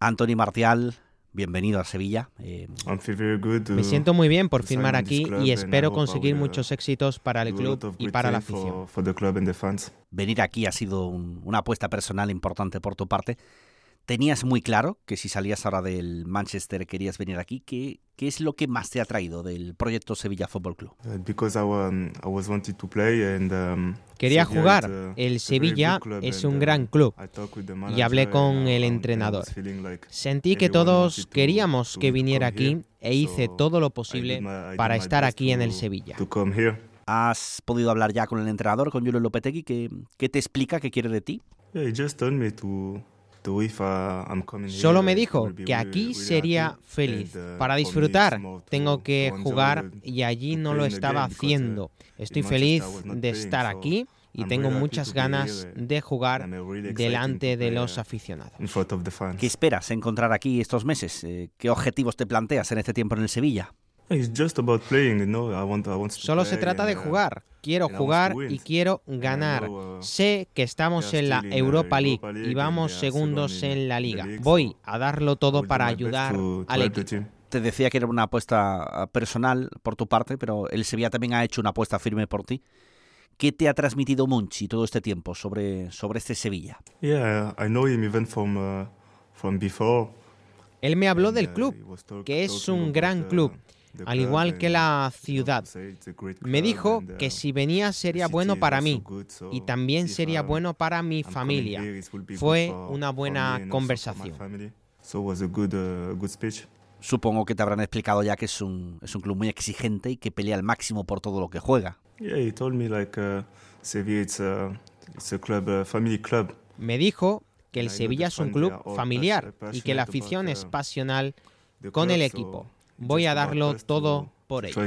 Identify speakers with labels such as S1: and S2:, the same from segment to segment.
S1: Anthony Martial, bienvenido a Sevilla.
S2: Eh, Me siento muy bien por firmar aquí y espero conseguir muchos éxitos para el club y para la afición.
S1: Venir aquí ha sido una apuesta personal importante por tu parte tenías muy claro que si salías ahora del Manchester querías venir aquí. ¿Qué, qué es lo que más te ha traído del proyecto Sevilla Football Club?
S2: Quería jugar. El Sevilla es un uh, gran club y hablé con el entrenador. Sentí que todos queríamos que viniera aquí e hice todo lo posible para estar aquí en el Sevilla.
S1: ¿Has podido hablar ya con el entrenador, con Julio Lopetegui? ¿Qué, qué te explica, qué quiere de ti?
S2: Solo me dijo que aquí sería feliz. Uh, Para disfrutar tengo que jugar y allí no lo estaba uh, haciendo. Estoy feliz de estar aquí y tengo muchas ganas de jugar delante de los aficionados.
S1: ¿Qué esperas encontrar aquí estos meses? Eh, ¿Qué objetivos te planteas en este tiempo en el Sevilla?
S2: Solo se trata de uh, jugar. Quiero jugar y quiero ganar. Uh, sé que estamos en la Europa League y vamos segundos en la liga. Voy a darlo todo para ayudar al equipo.
S1: Te decía que era una apuesta personal por tu parte, pero el Sevilla también ha hecho una apuesta firme por ti. ¿Qué te ha transmitido Munchi todo este tiempo sobre, sobre este Sevilla?
S2: Uh, Él me habló del club, que es un gran club al igual que la ciudad. Me dijo que si venía sería bueno para mí y también sería bueno para mi familia. Fue una buena conversación.
S1: Supongo que te habrán explicado ya que es un, es un club muy exigente y que pelea al máximo por todo lo que juega.
S2: Me dijo que el Sevilla es un club familiar y que la afición es pasional con el equipo voy a darlo todo por ellos.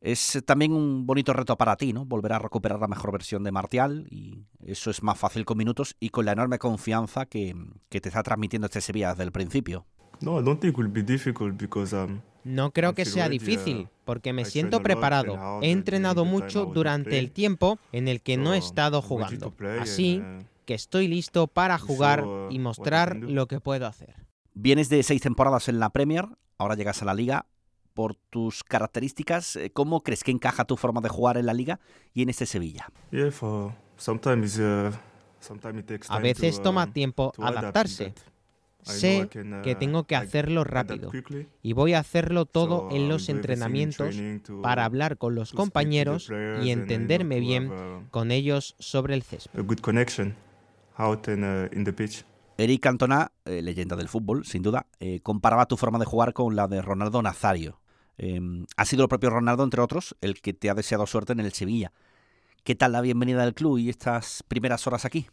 S1: Es también un bonito reto para ti, ¿no? Volver a recuperar la mejor versión de Martial y eso es más fácil con minutos y con la enorme confianza que, te está transmitiendo este Sevilla desde el principio.
S2: Um, no creo que sea difícil, porque me siento preparado. He entrenado mucho durante el tiempo en el que no he estado jugando. Así uh, que estoy listo para jugar y uh, mostrar lo que puedo hacer.
S1: Vienes de seis temporadas en la Premier, ahora llegas a la liga. Por tus características, eh, ¿cómo crees que encaja tu forma de jugar en la liga y en este Sevilla?
S2: Uh, a veces toma um, tiempo adaptarse. Sé que uh, tengo que hacerlo rápido y voy a hacerlo todo en los entrenamientos para hablar con los compañeros y entenderme bien con ellos sobre el césped.
S1: Eric Cantona, eh, leyenda del fútbol, sin duda, eh, comparaba tu forma de jugar con la de Ronaldo Nazario. Em, ha sido el propio Ronaldo, entre otros, el que te ha deseado suerte en el Sevilla. ¿Qué tal la bienvenida del club y estas primeras horas aquí?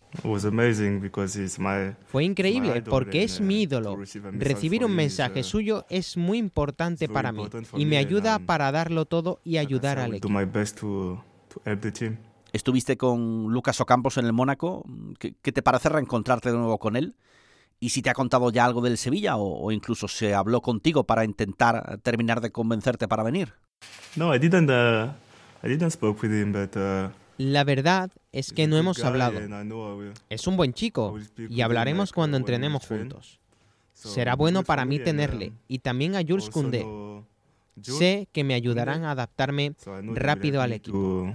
S2: Fue increíble porque es mi ídolo. Recibir un mensaje uh, suyo es muy importante para mí y me ayuda para darlo todo y ayudar al equipo.
S1: Estuviste con Lucas Ocampos en el Mónaco. ¿Qué, te parece reencontrarte de nuevo con él? ¿Y si te ha contado ya algo del Sevilla o, incluso se habló contigo para intentar terminar de convencerte para venir?
S2: No, I didn't, uh, I didn't speak with him, but, uh, La verdad es que no hemos hablado. Es un buen chico y hablaremos cuando entrenemos juntos. Será bueno para mí tenerle y también a Jules Koundé. Sé que me ayudarán a adaptarme rápido al equipo.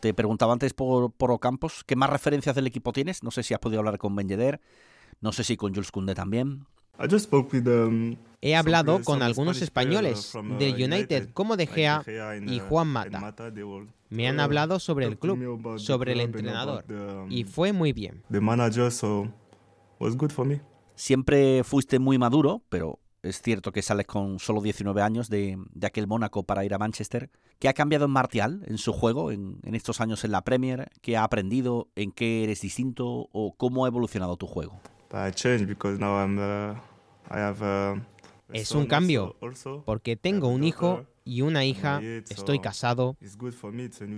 S1: Te preguntaba antes por, por Ocampos, ¿qué más referencias del equipo tienes? No sé si has podido hablar con Ben no sé si con Jules Koundé también.
S2: Um, He hablado con algunos uh, españoles del United, como De Gea y uh, Juan Mata. Me han hablado sobre el club, sobre el entrenador, y um, fue muy bien.
S1: Siempre fuiste muy maduro, pero es cierto que sales con solo 19 años de, aquel Mónaco para ir a Manchester. ¿Qué ha cambiado en Martial, en su juego, en, estos años en la Premier? ¿Qué ha aprendido? ¿En qué eres distinto? ¿O cómo ha evolucionado tu juego?
S2: es un cambio, porque tengo un hijo y una hija, estoy casado.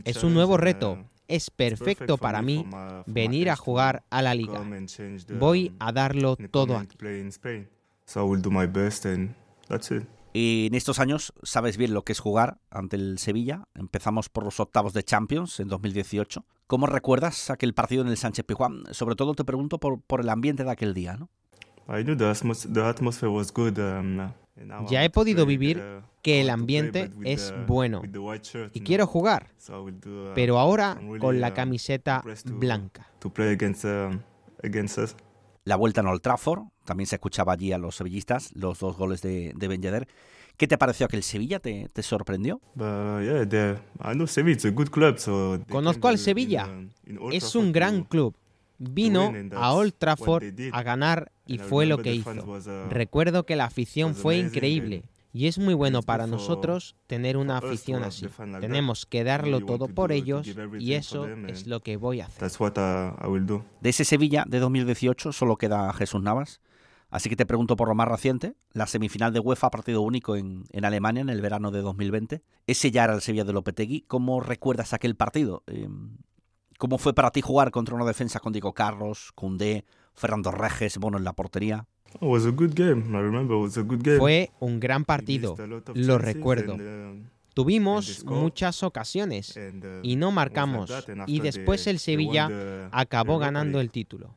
S2: Es un nuevo reto. Es perfecto para mí venir a jugar a la liga. Voy a darlo todo aquí.
S1: Y en estos años sabes bien lo que es jugar ante el Sevilla. Empezamos por los octavos de Champions en 2018, ¿Cómo recuerdas aquel partido en el Sánchez Pizjuán? Sobre todo te pregunto por, por el ambiente de aquel día, ¿no?
S2: Ya he podido vivir que el ambiente es bueno y quiero jugar, pero ahora con la camiseta blanca.
S1: La vuelta en Old Trafford, también se escuchaba allí a los sevillistas, los dos goles de, de Ben Yedder. ¿Qué te pareció aquel Sevilla? ¿Te, te sorprendió?
S2: Conozco al Sevilla. Es un gran club. Vino a Old Trafford a ganar y fue lo que hizo. Recuerdo que la afición fue increíble y es muy bueno para nosotros tener una afición así. Tenemos que darlo todo por ellos y eso es lo que voy a hacer.
S1: Uh, de ese Sevilla de 2018 solo queda Jesús Navas. Así que te pregunto por lo más reciente, la semifinal de UEFA partido único en, Alemania en el verano de 2020. Ese ya era el Sevilla de Lopetegui. ¿Cómo recuerdas aquel partido? Em, ¿Cómo fue para ti jugar contra una defensa con Diego Carlos, Cundé, Fernando Reges, bueno, en la portería?
S2: Fue un gran partido, lo recuerdo. Tuvimos muchas ocasiones uh, y no marcamos y después el Sevilla acabó ganando el título.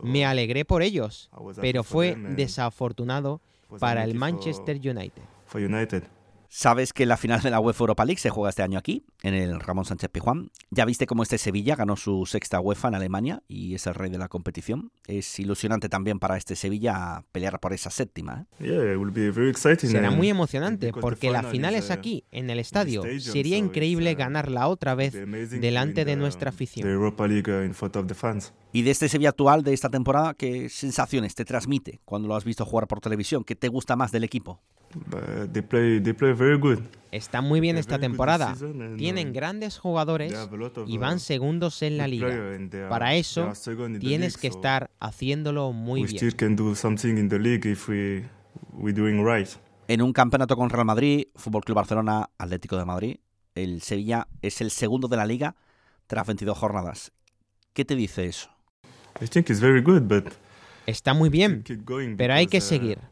S2: Me alegré por ellos, pero fue desafortunado para el Manchester United.
S1: Sabes que la final de la UEFA Europa League se juega este año aquí, en el Ramón Sánchez Pijuán. Ya viste cómo este Sevilla ganó su sexta UEFA en Alemania y es el rey de la competición. Es ilusionante también para este Sevilla pelear por esa séptima.
S2: ¿eh? Será muy emocionante porque la final es aquí, en el estadio. Sería increíble uh, ganarla otra vez delante de nuestra afición.
S1: Uh, y de este Sevilla actual, de esta temporada, ¿qué sensaciones te transmite cuando lo has visto jugar por televisión? ¿Qué te gusta más del equipo?
S2: Está muy bien esta temporada. Tienen um, grandes jugadores y van uh, segundos en la liga. Para eso tienes que estar haciéndolo muy bien.
S1: En un campeonato con Real Madrid, Fútbol Club Barcelona, Atlético de Madrid, el Sevilla es el segundo de la liga tras 22 jornadas. ¿Qué te dice eso?
S2: Está muy bien, pero hay que uh, seguir.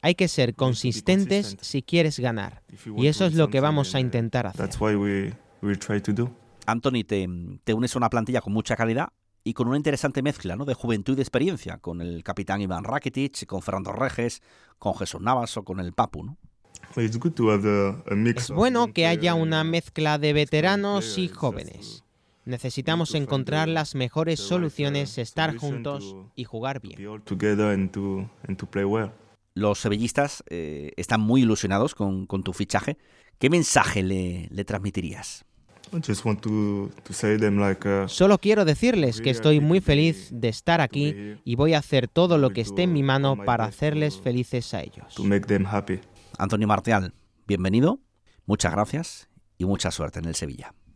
S2: Hay que ser consistentes si quieres ganar. Y eso es lo que vamos a intentar hacer.
S1: Anthony, te, te unes a una plantilla con mucha calidad y con una interesante mezcla ¿no? de juventud y de experiencia, con el capitán Iván Rakitic, con Fernando Reges, con Jesús Navas o con el Papu. ¿no?
S2: Es bueno que haya una mezcla de veteranos y jóvenes. Necesitamos encontrar las mejores soluciones, estar juntos y jugar bien.
S1: Los sevillistas eh, están muy ilusionados con, tu fichaje. ¿Qué mensaje le, transmitirías?
S2: Solo quiero decirles que estoy muy feliz de estar aquí y voy a hacer todo lo que esté en mi mano para hacerles felices a ellos.
S1: Antonio Martial, bienvenido, muchas gracias y mucha suerte en el Sevilla.